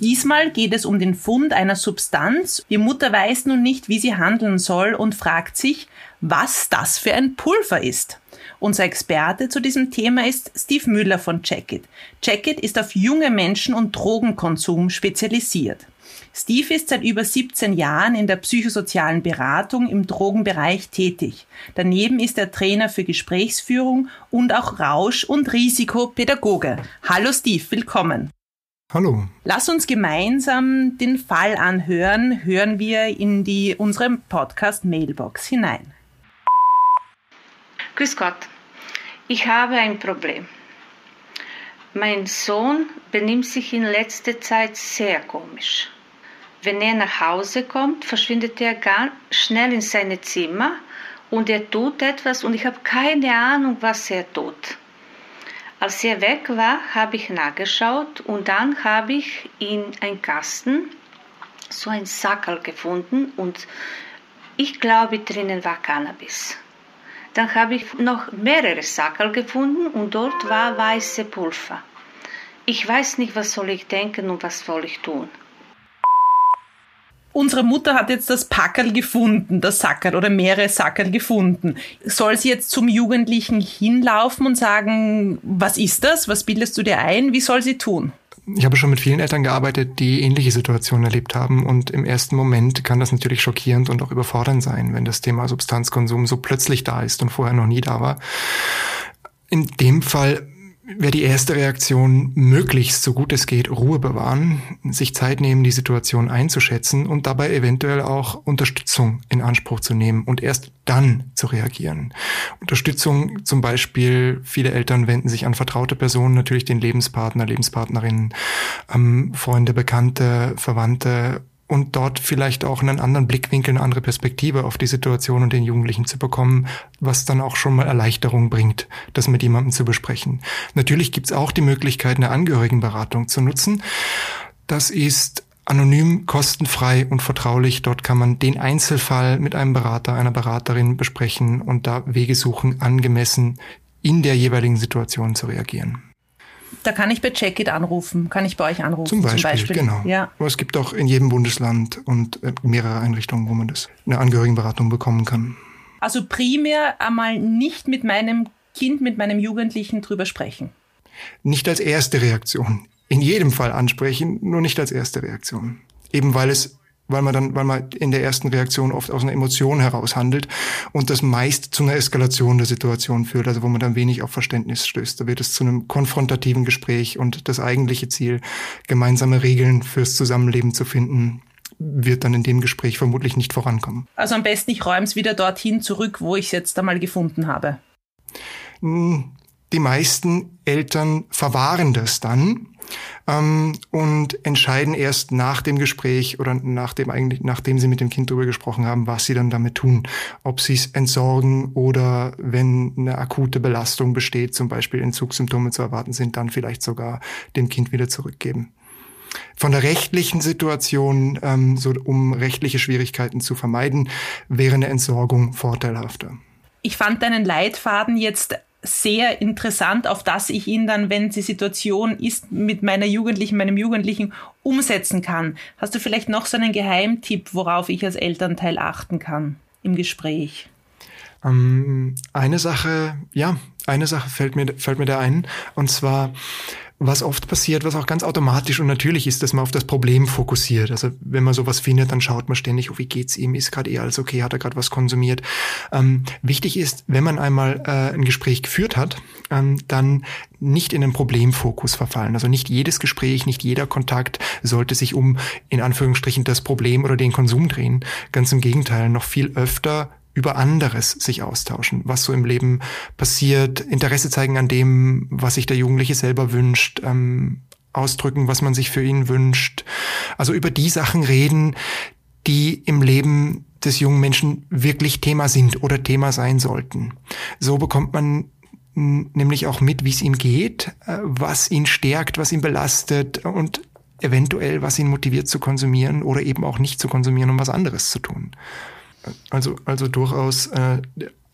Diesmal geht es um den Fund einer Substanz. Die Mutter weiß nun nicht, wie sie handeln soll und fragt sich, was das für ein Pulver ist. Unser Experte zu diesem Thema ist Steve Müller von Checkit. Checkit ist auf junge Menschen und Drogenkonsum spezialisiert. Steve ist seit über 17 Jahren in der psychosozialen Beratung im Drogenbereich tätig. Daneben ist er Trainer für Gesprächsführung und auch Rausch- und Risikopädagoge. Hallo Steve, willkommen. Hallo. Lass uns gemeinsam den Fall anhören. Hören wir in die unsere Podcast Mailbox hinein. Grüß Gott. Ich habe ein Problem. Mein Sohn benimmt sich in letzter Zeit sehr komisch. Wenn er nach Hause kommt, verschwindet er ganz schnell in seine Zimmer und er tut etwas und ich habe keine Ahnung, was er tut. Als er weg war, habe ich nachgeschaut und dann habe ich in einem Kasten so ein Sackerl gefunden und ich glaube, drinnen war Cannabis. Dann habe ich noch mehrere Sackerl gefunden und dort war weiße Pulver. Ich weiß nicht, was soll ich denken und was soll ich tun. Unsere Mutter hat jetzt das Packerl gefunden, das Sackerl oder mehrere Sackerl gefunden. Soll sie jetzt zum Jugendlichen hinlaufen und sagen, was ist das? Was bildest du dir ein? Wie soll sie tun? Ich habe schon mit vielen Eltern gearbeitet, die ähnliche Situationen erlebt haben und im ersten Moment kann das natürlich schockierend und auch überfordernd sein, wenn das Thema Substanzkonsum so plötzlich da ist und vorher noch nie da war. In dem Fall wäre die erste Reaktion, möglichst so gut es geht, Ruhe bewahren, sich Zeit nehmen, die Situation einzuschätzen und dabei eventuell auch Unterstützung in Anspruch zu nehmen und erst dann zu reagieren. Unterstützung zum Beispiel, viele Eltern wenden sich an vertraute Personen, natürlich den Lebenspartner, Lebenspartnerinnen, ähm, Freunde, Bekannte, Verwandte und dort vielleicht auch einen anderen Blickwinkel, eine andere Perspektive auf die Situation und den Jugendlichen zu bekommen, was dann auch schon mal Erleichterung bringt, das mit jemandem zu besprechen. Natürlich gibt es auch die Möglichkeit, eine Angehörigenberatung zu nutzen. Das ist anonym, kostenfrei und vertraulich. Dort kann man den Einzelfall mit einem Berater, einer Beraterin besprechen und da Wege suchen, angemessen in der jeweiligen Situation zu reagieren. Da kann ich bei Checkit anrufen, kann ich bei euch anrufen. Zum Beispiel, zum Beispiel. genau. Ja. Aber es gibt auch in jedem Bundesland und äh, mehrere Einrichtungen, wo man das eine Angehörigenberatung bekommen kann. Also primär einmal nicht mit meinem Kind, mit meinem Jugendlichen drüber sprechen. Nicht als erste Reaktion. In jedem Fall ansprechen, nur nicht als erste Reaktion. Eben weil es weil man dann, weil man in der ersten Reaktion oft aus einer Emotion heraus handelt und das meist zu einer Eskalation der Situation führt, also wo man dann wenig auf Verständnis stößt. Da wird es zu einem konfrontativen Gespräch und das eigentliche Ziel, gemeinsame Regeln fürs Zusammenleben zu finden, wird dann in dem Gespräch vermutlich nicht vorankommen. Also am besten ich räume es wieder dorthin zurück, wo ich es jetzt einmal gefunden habe. Hm, die meisten Eltern verwahren das dann ähm, und entscheiden erst nach dem Gespräch oder nach dem eigentlich, nachdem sie mit dem Kind darüber gesprochen haben, was sie dann damit tun. Ob sie es entsorgen oder wenn eine akute Belastung besteht, zum Beispiel Entzugssymptome zu erwarten sind, dann vielleicht sogar dem Kind wieder zurückgeben. Von der rechtlichen Situation, ähm, so um rechtliche Schwierigkeiten zu vermeiden, wäre eine Entsorgung vorteilhafter. Ich fand deinen Leitfaden jetzt sehr interessant, auf das ich ihn dann, wenn die Situation ist, mit meiner Jugendlichen, meinem Jugendlichen umsetzen kann. Hast du vielleicht noch so einen Geheimtipp, worauf ich als Elternteil achten kann im Gespräch? Ähm, eine Sache, ja, eine Sache fällt mir, fällt mir da ein, und zwar was oft passiert, was auch ganz automatisch und natürlich ist, dass man auf das Problem fokussiert. Also wenn man sowas findet, dann schaut man ständig, oh, wie geht's ihm, ist gerade eher alles okay, hat er gerade was konsumiert. Ähm, wichtig ist, wenn man einmal äh, ein Gespräch geführt hat, ähm, dann nicht in den Problemfokus verfallen. Also nicht jedes Gespräch, nicht jeder Kontakt sollte sich um in Anführungsstrichen das Problem oder den Konsum drehen. Ganz im Gegenteil, noch viel öfter über anderes sich austauschen, was so im Leben passiert, Interesse zeigen an dem, was sich der Jugendliche selber wünscht, ähm, ausdrücken, was man sich für ihn wünscht, Also über die Sachen reden, die im Leben des jungen Menschen wirklich Thema sind oder Thema sein sollten. So bekommt man nämlich auch mit, wie es ihm geht, äh, was ihn stärkt, was ihn belastet und eventuell, was ihn motiviert zu konsumieren oder eben auch nicht zu konsumieren, um was anderes zu tun. Also, also durchaus äh,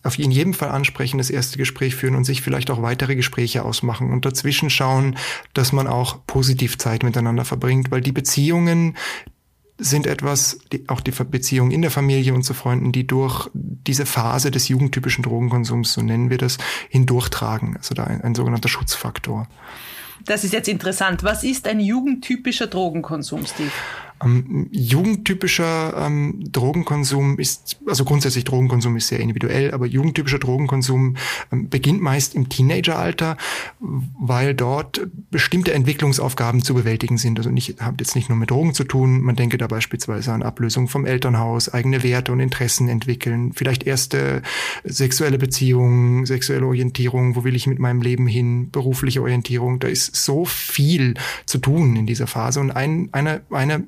auf in jedem Fall ansprechen, das erste Gespräch führen und sich vielleicht auch weitere Gespräche ausmachen und dazwischen schauen, dass man auch positiv Zeit miteinander verbringt, weil die Beziehungen, sind etwas, die, auch die Beziehungen in der Familie und zu Freunden, die durch diese Phase des jugendtypischen Drogenkonsums, so nennen wir das, hindurchtragen. Also da ein, ein sogenannter Schutzfaktor. Das ist jetzt interessant. Was ist ein jugendtypischer Drogenkonsum, Steve? Ähm, jugendtypischer ähm, Drogenkonsum ist, also grundsätzlich Drogenkonsum ist sehr individuell, aber jugendtypischer Drogenkonsum ähm, beginnt meist im Teenageralter, weil dort bestimmte Entwicklungsaufgaben zu bewältigen sind. Also nicht, hat jetzt nicht nur mit Drogen zu tun, man denke da beispielsweise an Ablösung vom Elternhaus, eigene Werte und Interessen entwickeln, vielleicht erste sexuelle Beziehungen, sexuelle Orientierung, wo will ich mit meinem Leben hin, berufliche Orientierung, da ist so viel zu tun in dieser Phase. Und ein, eine, eine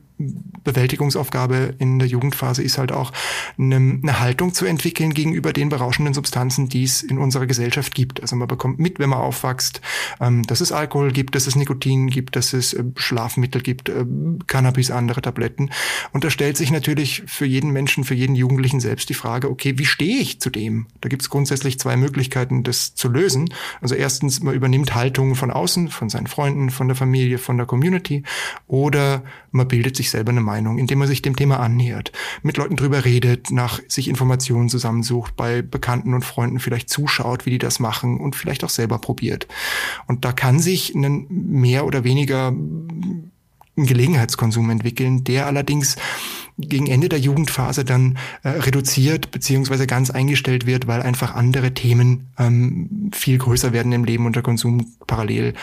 Bewältigungsaufgabe in der Jugendphase ist halt auch eine, eine, Haltung zu entwickeln gegenüber den berauschenden Substanzen, die es in unserer Gesellschaft gibt. Also man bekommt mit, wenn man aufwächst, ähm, dass es Alkohol gibt, dass es Nikotin gibt, dass es äh, Schlafmittel gibt, äh, Cannabis, andere Tabletten. Und da stellt sich natürlich für jeden Menschen, für jeden Jugendlichen selbst die Frage, okay, wie stehe ich zu dem? Da gibt es grundsätzlich zwei Möglichkeiten, das zu lösen. Also erstens, man übernimmt Haltungen von außen, von seinen Freunden, von der Familie, von der Community, oder man bildet sich selber eine Meinung, indem man sich dem Thema annähert, mit Leuten drüber redet, nach sich Informationen zusammensucht, bei Bekannten und Freunden vielleicht zuschaut, wie die das machen und vielleicht auch selber probiert. Und da kann sich ein mehr oder weniger Gelegenheitskonsum entwickeln, der allerdings gegen Ende der Jugendphase dann äh, reduziert beziehungsweise ganz eingestellt wird, weil einfach andere Themen ähm, viel größer werden im Leben und der Konsum parallel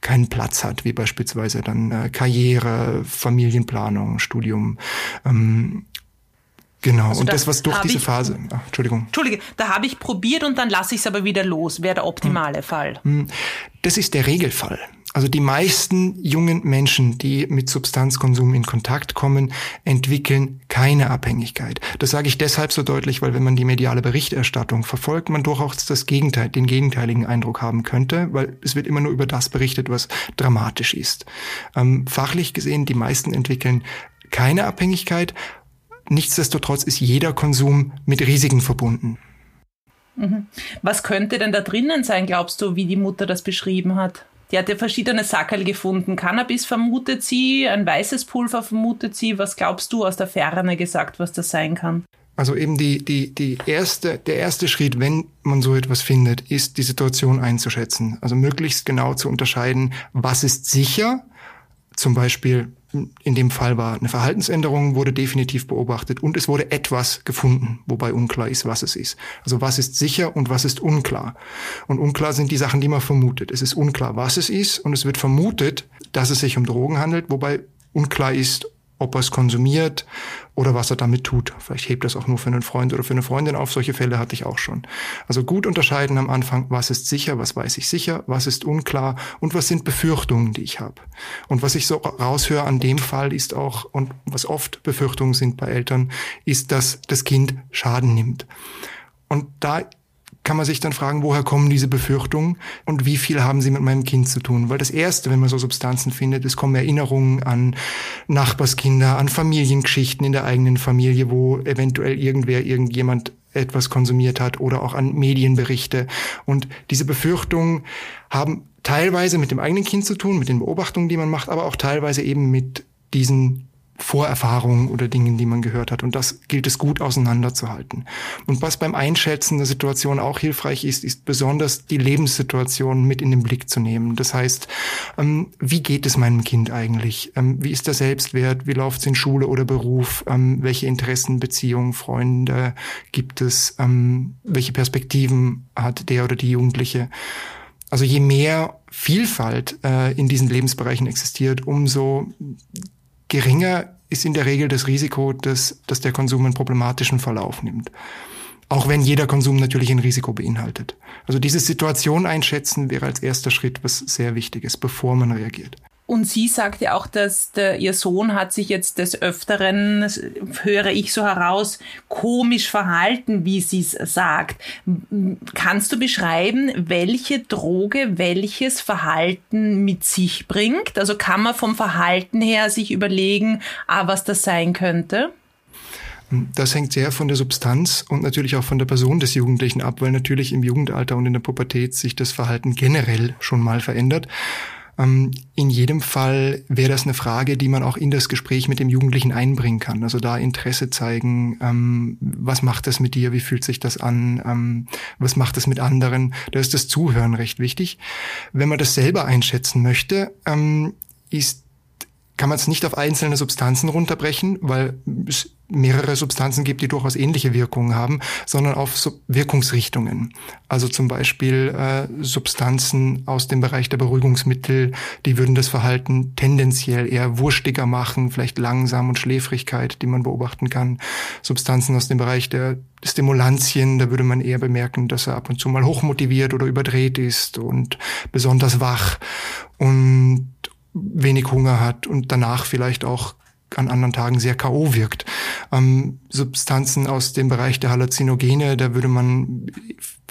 keinen Platz hat, wie beispielsweise dann äh, Karriere, Familienplanung, Studium. Ähm, Genau, also und das, was durch diese ich, Phase. Ach, Entschuldigung. Entschuldige, da habe ich probiert und dann lasse ich es aber wieder los. Wäre der optimale hm. Fall. Hm. Das ist der Regelfall. Also die meisten jungen Menschen, die mit Substanzkonsum in Kontakt kommen, entwickeln keine Abhängigkeit. Das sage ich deshalb so deutlich, weil wenn man die mediale Berichterstattung verfolgt, man durchaus das Gegenteil, den gegenteiligen Eindruck haben könnte, weil es wird immer nur über das berichtet, was dramatisch ist. Ähm, fachlich gesehen, die meisten entwickeln keine Abhängigkeit. Nichtsdestotrotz ist jeder Konsum mit Risiken verbunden. Mhm. Was könnte denn da drinnen sein, glaubst du, wie die Mutter das beschrieben hat? Die hat ja verschiedene Sackerl gefunden. Cannabis vermutet sie, ein weißes Pulver vermutet sie. Was glaubst du aus der Ferne gesagt, was das sein kann? Also eben die, die, die erste, der erste Schritt, wenn man so etwas findet, ist die Situation einzuschätzen. Also möglichst genau zu unterscheiden, was ist sicher, zum Beispiel in dem Fall war eine Verhaltensänderung, wurde definitiv beobachtet und es wurde etwas gefunden, wobei unklar ist, was es ist. Also was ist sicher und was ist unklar. Und unklar sind die Sachen, die man vermutet. Es ist unklar, was es ist und es wird vermutet, dass es sich um Drogen handelt, wobei unklar ist, ob er es konsumiert oder was er damit tut. Vielleicht hebt er es auch nur für einen Freund oder für eine Freundin auf. Solche Fälle hatte ich auch schon. Also gut unterscheiden am Anfang, was ist sicher, was weiß ich sicher, was ist unklar und was sind Befürchtungen, die ich habe. Und was ich so raushöre an dem Fall ist auch, und was oft Befürchtungen sind bei Eltern, ist, dass das Kind Schaden nimmt. Und da kann man sich dann fragen, woher kommen diese Befürchtungen und wie viel haben sie mit meinem Kind zu tun? Weil das Erste, wenn man so Substanzen findet, es kommen Erinnerungen an Nachbarskinder, an Familiengeschichten in der eigenen Familie, wo eventuell irgendwer, irgendjemand etwas konsumiert hat oder auch an Medienberichte. Und diese Befürchtungen haben teilweise mit dem eigenen Kind zu tun, mit den Beobachtungen, die man macht, aber auch teilweise eben mit diesen Vorerfahrungen oder Dingen, die man gehört hat. Und das gilt es gut auseinanderzuhalten. Und was beim Einschätzen der Situation auch hilfreich ist, ist besonders die Lebenssituation mit in den Blick zu nehmen. Das heißt, ähm, wie geht es meinem Kind eigentlich? Ähm, wie ist der Selbstwert? Wie läuft es in Schule oder Beruf? Ähm, welche Interessen, Beziehungen, Freunde gibt es? Welche Perspektiven hat der oder die Jugendliche? Also je mehr Vielfalt äh, in diesen Lebensbereichen existiert, umso geringer ist in der Regel das Risiko, dass, dass der Konsum einen problematischen Verlauf nimmt. Auch wenn jeder Konsum natürlich ein Risiko beinhaltet. Also diese Situation einschätzen wäre als erster Schritt was sehr Wichtiges, bevor man reagiert. Und sie sagt ja auch, dass der, ihr Sohn hat sich jetzt des Öfteren, höre ich so heraus, komisch verhalten, wie sie es sagt. Kannst du beschreiben, welche Droge welches Verhalten mit sich bringt? Also kann man vom Verhalten her sich überlegen, ah, was das sein könnte? Das hängt sehr von der Substanz und natürlich auch von der Person des Jugendlichen ab, weil natürlich im Jugendalter und in der Pubertät sich das Verhalten generell schon mal verändert. Ähm, in jedem Fall wäre das eine Frage, die man auch in das Gespräch mit dem Jugendlichen einbringen kann. Also da Interesse zeigen, ähm, was macht das mit dir, wie fühlt sich das an, ähm, was macht das mit anderen. Da ist das Zuhören recht wichtig. Wenn man das selber einschätzen möchte, ist kann man es nicht auf einzelne Substanzen runterbrechen, weil es mehrere Substanzen gibt, die durchaus ähnliche Wirkungen haben, sondern auf Wirkungsrichtungen. Also zum Beispiel äh, Substanzen aus dem Bereich der Beruhigungsmittel, die würden das Verhalten tendenziell eher wurstiger machen, vielleicht langsam und Schläfrigkeit, die man beobachten kann. Substanzen aus dem Bereich der Stimulantien, da würde man eher bemerken, dass er ab und zu mal hochmotiviert oder überdreht ist und besonders wach und wenig Hunger hat und danach vielleicht auch an anderen Tagen sehr K.O. wirkt. Ähm, Substanzen aus dem Bereich der Halluzinogene, da würde man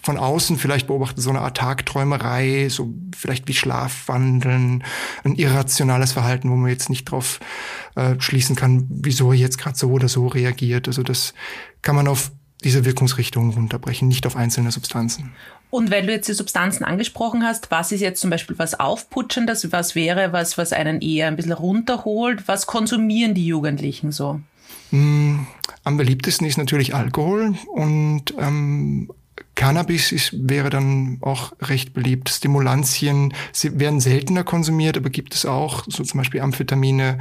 von außen vielleicht beobachten, so eine Art Tagträumerei, so vielleicht wie Schlafwandeln, ein irrationales Verhalten, wo man jetzt nicht drauf äh, schließen kann, wieso er jetzt gerade so oder so reagiert. Also das kann man auf diese Wirkungsrichtungen runterbrechen, nicht auf einzelne Substanzen. Und weil du jetzt die Substanzen angesprochen hast, was ist jetzt zum Beispiel was Aufputschendes? Was wäre was, was einen eher ein bisschen runterholt? Was konsumieren die Jugendlichen so? Mm, am beliebtesten ist natürlich Alkohol und ähm, Cannabis ist, wäre dann auch recht beliebt. Stimulantien sie werden seltener konsumiert, aber gibt es auch, so zum Beispiel Amphetamine,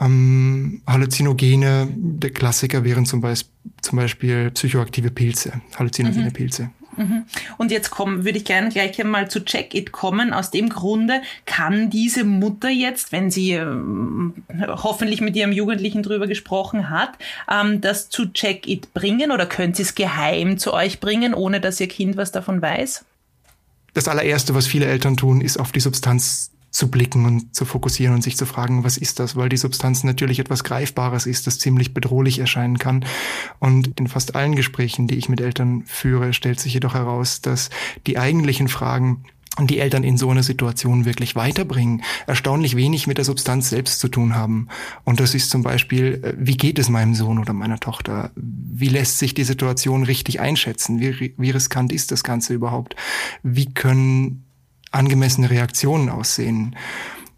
ähm, Halluzinogene. Der Klassiker wären zum Beispiel, zum Beispiel psychoaktive Pilze, halluzinogene mhm. Pilze. Mhm. Und jetzt kommen, würde ich gerne gleich einmal zu Check-It kommen. Aus dem Grunde kann diese Mutter jetzt, wenn sie äh, hoffentlich mit ihrem Jugendlichen drüber gesprochen hat, ähm, das zu Check-It bringen oder könnt sie es geheim zu euch bringen, ohne dass ihr Kind was davon weiß? Das allererste, was viele Eltern tun, ist auf die Substanz zu blicken und zu fokussieren und sich zu fragen, was ist das? Weil die Substanz natürlich etwas Greifbares ist, das ziemlich bedrohlich erscheinen kann. Und in fast allen Gesprächen, die ich mit Eltern führe, stellt sich jedoch heraus, dass die eigentlichen Fragen die Eltern in so einer Situation wirklich weiterbringen, erstaunlich wenig mit der Substanz selbst zu tun haben. Und das ist zum Beispiel, äh, wie geht es meinem Sohn oder meiner Tochter? Wie lässt sich die Situation richtig einschätzen? Wie, wie riskant ist das Ganze überhaupt? Wie können angemessene Reaktionen aussehen?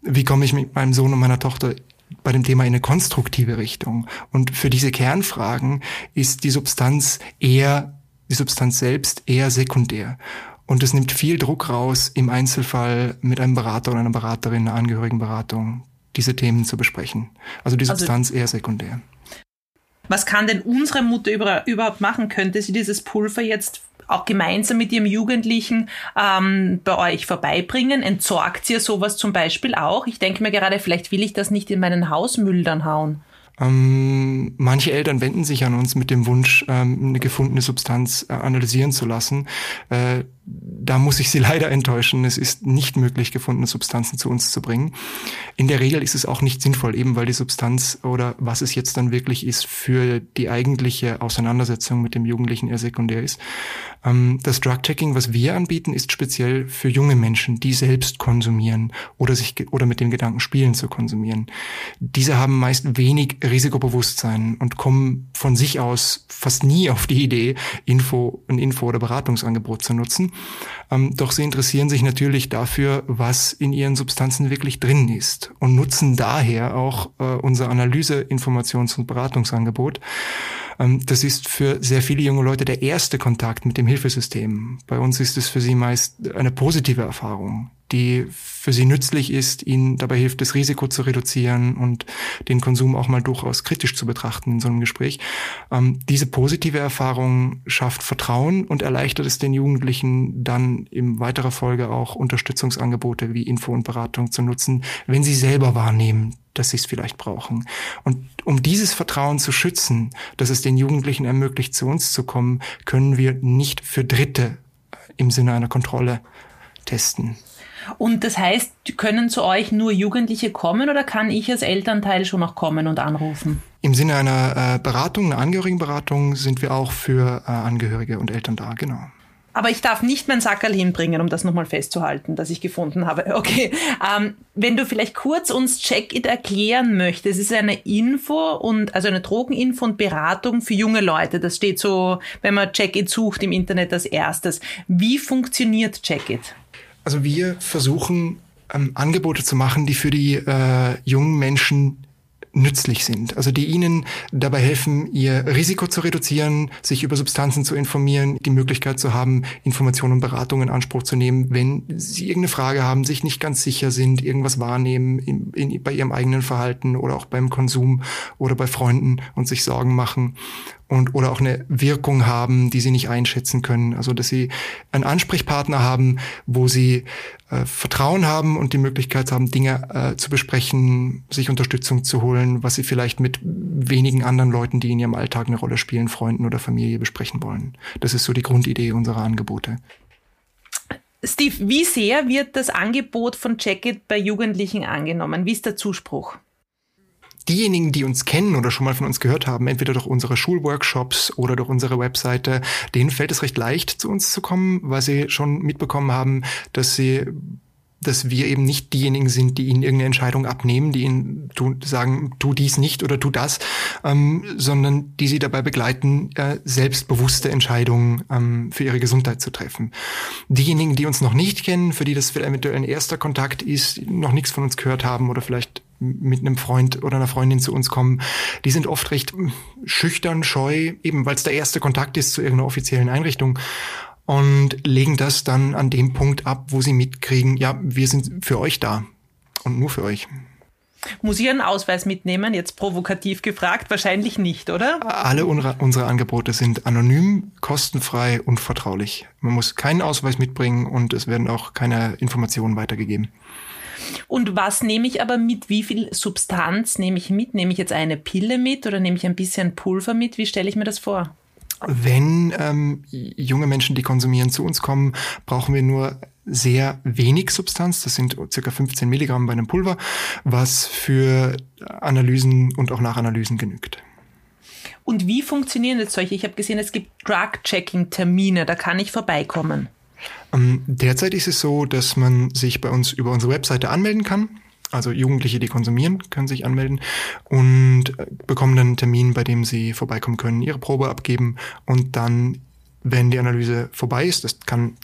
Wie komme ich mit meinem Sohn und meiner Tochter bei dem Thema in eine konstruktive Richtung? Und für diese Kernfragen ist die Substanz eher, die Substanz selbst eher sekundär. Und es nimmt viel Druck raus, im Einzelfall mit einem Berater oder einer Beraterin, einer Angehörigenberatung, diese Themen zu besprechen. Also die also Substanz also, eher sekundär. Was kann denn unsere Mutter überhaupt machen? Könnte sie dieses Pulver jetzt auch gemeinsam mit ihrem Jugendlichen ähm, bei euch vorbeibringen? Entsorgt ihr sowas zum Beispiel auch? Ich denke mir gerade, vielleicht will ich das nicht in meinen Hausmüll dann hauen. Ähm, manche Eltern wenden sich an uns mit dem Wunsch, ähm, eine gefundene Substanz äh, analysieren zu lassen. Äh, da muss ich Sie leider enttäuschen. Es ist nicht möglich, gefundene Substanzen zu uns zu bringen. In der Regel ist es auch nicht sinnvoll, eben weil die Substanz oder was es jetzt dann wirklich ist für die eigentliche Auseinandersetzung mit dem Jugendlichen eher sekundär ist. Ähm, das Drug-Checking, was wir anbieten, ist speziell für junge Menschen, die selbst konsumieren oder sich oder mit dem Gedanken spielen zu konsumieren. Diese haben meist wenig Risikobewusstsein und kommen von sich aus fast nie auf die Idee, Info, ein Info- oder Beratungsangebot zu nutzen. Ähm, doch sie interessieren sich natürlich dafür, was in ihren Substanzen wirklich drin ist und nutzen daher auch äh, unser Analyse-, Informations- und Beratungsangebot. Ähm, das ist für sehr viele junge Leute der erste Kontakt mit dem Hilfesystem. Bei uns ist es für sie meist eine positive Erfahrung die für sie nützlich ist, ihnen dabei hilft, das Risiko zu reduzieren und den Konsum auch mal durchaus kritisch zu betrachten in so einem Gespräch. Ähm, diese positive Erfahrung schafft Vertrauen und erleichtert es den Jugendlichen dann in weiterer Folge auch Unterstützungsangebote wie Info und Beratung zu nutzen, wenn sie selber wahrnehmen, dass sie es vielleicht brauchen. Und um dieses Vertrauen zu schützen, dass es den Jugendlichen ermöglicht, zu uns zu kommen, können wir nicht für Dritte im Sinne einer Kontrolle testen. Und das heißt, können zu euch nur Jugendliche kommen oder kann ich als Elternteil schon noch kommen und anrufen? Im Sinne einer äh, Beratung, einer Angehörigenberatung, sind wir auch für äh, Angehörige und Eltern da, genau. Aber ich darf nicht mein Sackerl hinbringen, um das nochmal festzuhalten, das ich gefunden habe. Okay. Ähm, wenn du vielleicht kurz uns Check-It erklären möchtest, es ist eine Info und also eine Drogeninfo und Beratung für junge Leute. Das steht so, wenn man Check-It sucht im Internet als erstes. Wie funktioniert Check-It? Also wir versuchen ähm, Angebote zu machen, die für die äh, jungen Menschen nützlich sind, also die ihnen dabei helfen, ihr Risiko zu reduzieren, sich über Substanzen zu informieren, die Möglichkeit zu haben, Informationen und Beratung in Anspruch zu nehmen, wenn sie irgendeine Frage haben, sich nicht ganz sicher sind, irgendwas wahrnehmen in, in, bei ihrem eigenen Verhalten oder auch beim Konsum oder bei Freunden und sich Sorgen machen und oder auch eine Wirkung haben, die sie nicht einschätzen können. Also dass sie einen Ansprechpartner haben, wo sie äh, Vertrauen haben und die Möglichkeit haben, Dinge äh, zu besprechen, sich Unterstützung zu holen, was sie vielleicht mit wenigen anderen Leuten, die in ihrem Alltag eine Rolle spielen, Freunden oder Familie besprechen wollen. Das ist so die Grundidee unserer Angebote. Steve, wie sehr wird das Angebot von Jacket bei Jugendlichen angenommen? Wie ist der Zuspruch? Diejenigen, die uns kennen oder schon mal von uns gehört haben, entweder durch unsere Schulworkshops oder durch unsere Webseite, denen fällt es recht leicht, zu uns zu kommen, weil sie schon mitbekommen haben, dass sie dass wir eben nicht diejenigen sind, die ihnen irgendeine Entscheidung abnehmen, die ihnen tu, sagen, tu dies nicht oder tu das, ähm, sondern die sie dabei begleiten, äh, selbstbewusste Entscheidungen ähm, für ihre Gesundheit zu treffen. Diejenigen, die uns noch nicht kennen, für die das eventuell ein erster Kontakt ist, noch nichts von uns gehört haben oder vielleicht mit einem Freund oder einer Freundin zu uns kommen, die sind oft recht schüchtern, scheu, eben weil es der erste Kontakt ist zu irgendeiner offiziellen Einrichtung und legen das dann an dem Punkt ab, wo sie mitkriegen, ja, wir sind für euch da und nur für euch. Muss ich einen Ausweis mitnehmen? Jetzt provokativ gefragt, wahrscheinlich nicht, oder? Alle unsere Angebote sind anonym, kostenfrei und vertraulich. Man muss keinen Ausweis mitbringen und es werden auch keine Informationen weitergegeben. Und was nehme ich aber mit? Wie viel Substanz nehme ich mit? Nehme ich jetzt eine Pille mit oder nehme ich ein bisschen Pulver mit? Wie stelle ich mir das vor? Wenn ähm, junge Menschen, die konsumieren, zu uns kommen, brauchen wir nur sehr wenig Substanz, das sind circa 15 Milligramm bei einem Pulver, was für Analysen und auch Nachanalysen genügt. Und wie funktionieren jetzt solche? Ich habe gesehen, es gibt Drug-Checking-Termine, da kann ich vorbeikommen. Ähm, derzeit ist es so, dass man sich bei uns über unsere Webseite anmelden kann. Also Jugendliche, die konsumieren, können sich anmelden und äh, bekommen dann einen Termin, bei dem sie vorbeikommen können, ihre Probe abgeben und dann, wenn die Analyse vorbei ist, das kann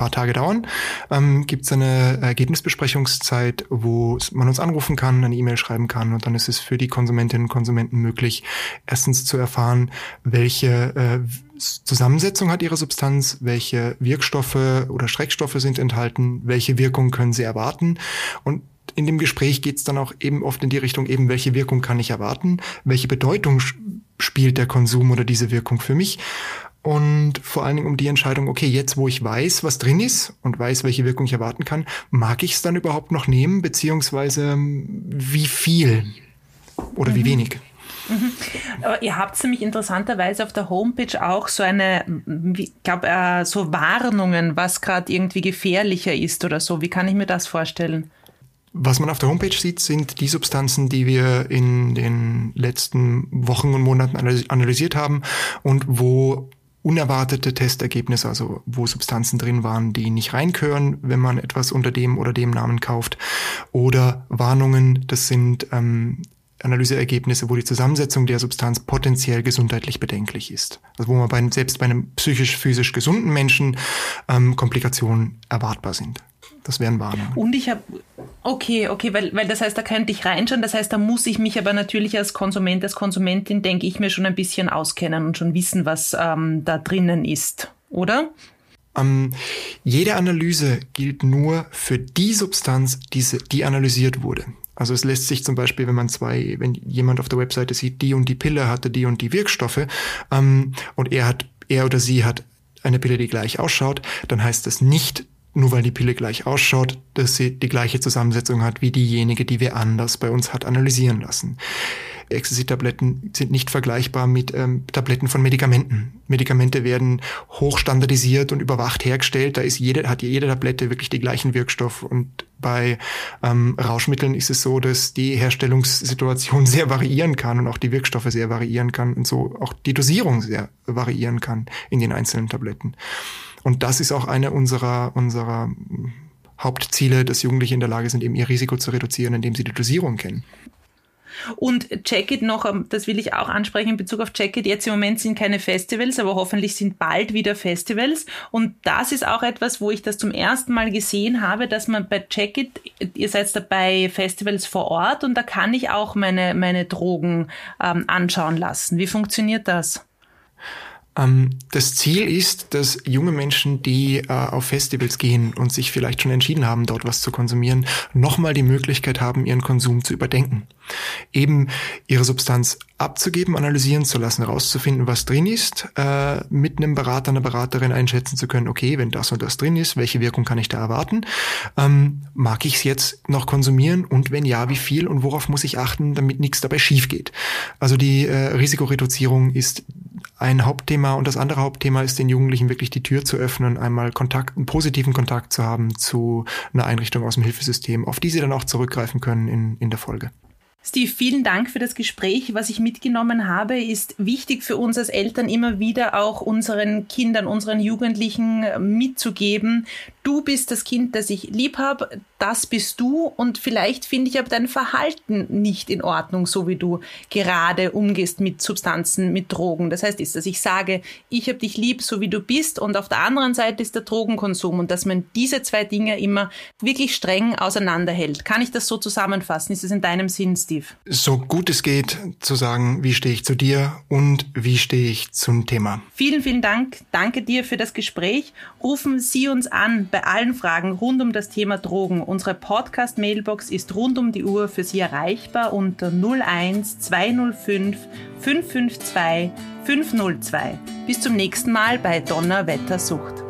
paar Tage dauern, ähm, gibt es eine Ergebnisbesprechungszeit, wo man uns anrufen kann, eine E-Mail schreiben kann und dann ist es für die Konsumentinnen und Konsumenten möglich, erstens zu erfahren, welche äh, Zusammensetzung hat ihre Substanz, welche Wirkstoffe oder Schreckstoffe sind enthalten, welche Wirkung können sie erwarten? Und in dem Gespräch geht es dann auch eben oft in die Richtung eben, welche Wirkung kann ich erwarten, welche Bedeutung spielt der Konsum oder diese Wirkung für mich? Und vor allen Dingen um die Entscheidung, okay, jetzt wo ich weiß, was drin ist und weiß, welche Wirkung ich erwarten kann, mag ich es dann überhaupt noch nehmen, beziehungsweise wie viel? Oder mhm. wie wenig? Mhm. Ihr habt nämlich interessanterweise auf der Homepage auch so eine, ich glaube, äh, so Warnungen, was gerade irgendwie gefährlicher ist oder so. Wie kann ich mir das vorstellen? Was man auf der Homepage sieht, sind die Substanzen, die wir in den letzten Wochen und Monaten analysiert haben und wo unerwartete Testergebnisse, also wo Substanzen drin waren, die nicht reinkören, wenn man etwas unter dem oder dem Namen kauft, oder Warnungen, das sind ähm, Analyseergebnisse, wo die Zusammensetzung der Substanz potenziell gesundheitlich bedenklich ist. Also wo man bei, selbst bei einem psychisch-physisch gesunden Menschen ähm, Komplikationen erwartbar sind. Das wären Warnungen. Und ich habe, okay, okay, weil, weil das heißt, da könnte ich reinschauen. Das heißt, da muss ich mich aber natürlich als Konsument, als Konsumentin, denke ich mir, schon ein bisschen auskennen und schon wissen, was ähm, da drinnen ist, oder? Ähm, jede Analyse gilt nur für die Substanz, die, die analysiert wurde. Also es lässt sich zum Beispiel, wenn man zwei, wenn jemand auf der Webseite sieht, die und die Pille hatte die und die Wirkstoffe ähm, und er hat, er oder sie hat eine Pille, die gleich ausschaut, dann heißt das nicht, nur weil die Pille gleich ausschaut, dass sie die gleiche Zusammensetzung hat wie diejenige, die wir anders bei uns hat analysieren lassen. Ecstasy-Tabletten sind nicht vergleichbar mit ähm, Tabletten von Medikamenten. Medikamente werden hochstandardisiert und überwacht hergestellt. Da ist jede, hat jede Tablette wirklich die gleichen Wirkstoff. Und bei ähm, Rauschmitteln ist es so, dass die Herstellungssituation sehr variieren kann und auch die Wirkstoffe sehr variieren kann und so auch die Dosierung sehr variieren kann in den einzelnen Tabletten. Und das ist auch eine unserer, unserer Hauptziele, dass Jugendliche in der Lage sind, eben ihr Risiko zu reduzieren, indem sie die Dosierung kennen. Und Jacket noch, ähm, das will ich auch ansprechen in Bezug auf Jacket. Jetzt im Moment sind keine Festivals, aber hoffentlich sind bald wieder Festivals. Und das ist auch etwas, wo ich das zum ersten Mal gesehen habe, dass man bei Jacket, ihr seid dabei Festivals vor Ort und da kann ich auch meine, meine Drogen ähm, anschauen lassen. Wie funktioniert das? Ähm, das Ziel ist, dass junge Menschen, die äh, auf Festivals gehen und sich vielleicht schon entschieden haben, dort was zu konsumieren, nochmal die Möglichkeit haben, ihren Konsum zu überdenken. Eben ihre Substanz abzugeben, analysieren zu lassen, herauszufinden, was drin ist, äh, mit einem Berater, einer Beraterin einschätzen zu können, okay, wenn das und das drin ist, welche Wirkung kann ich da erwarten? Ähm, mag ich es jetzt noch konsumieren und wenn ja, wie viel und worauf muss ich achten, damit nichts dabei schief geht? Also die äh, Risikoreduzierung ist ein Hauptthema und das andere Hauptthema ist den Jugendlichen wirklich die Tür zu öffnen, einmal Kontakt, einen positiven Kontakt zu haben zu einer Einrichtung aus dem Hilfesystem, auf die sie dann auch zurückgreifen können in, in der Folge. Steve, vielen Dank für das Gespräch. Was ich mitgenommen habe, ist wichtig für uns als Eltern immer wieder auch unseren Kindern, unseren Jugendlichen mitzugeben. Du bist das Kind, das ich lieb habe, das bist du und vielleicht finde ich aber dein Verhalten nicht in Ordnung, so wie du gerade umgehst mit Substanzen, mit Drogen. Das heißt, ist, dass ich sage, ich habe dich lieb, so wie du bist und auf der anderen Seite ist der Drogenkonsum und dass man diese zwei Dinge immer wirklich streng auseinanderhält. Kann ich das so zusammenfassen? Ist es in deinem Sinn, Steve? So gut es geht, zu sagen, wie stehe ich zu dir und wie stehe ich zum Thema. Vielen, vielen Dank. Danke dir für das Gespräch. Rufen Sie uns an bei allen Fragen rund um das Thema Drogen Unsere Podcast-Mailbox ist rund um die Uhr für Sie erreichbar unter 01 205 552 502. Bis zum nächsten Mal bei Donnerwetter Sucht.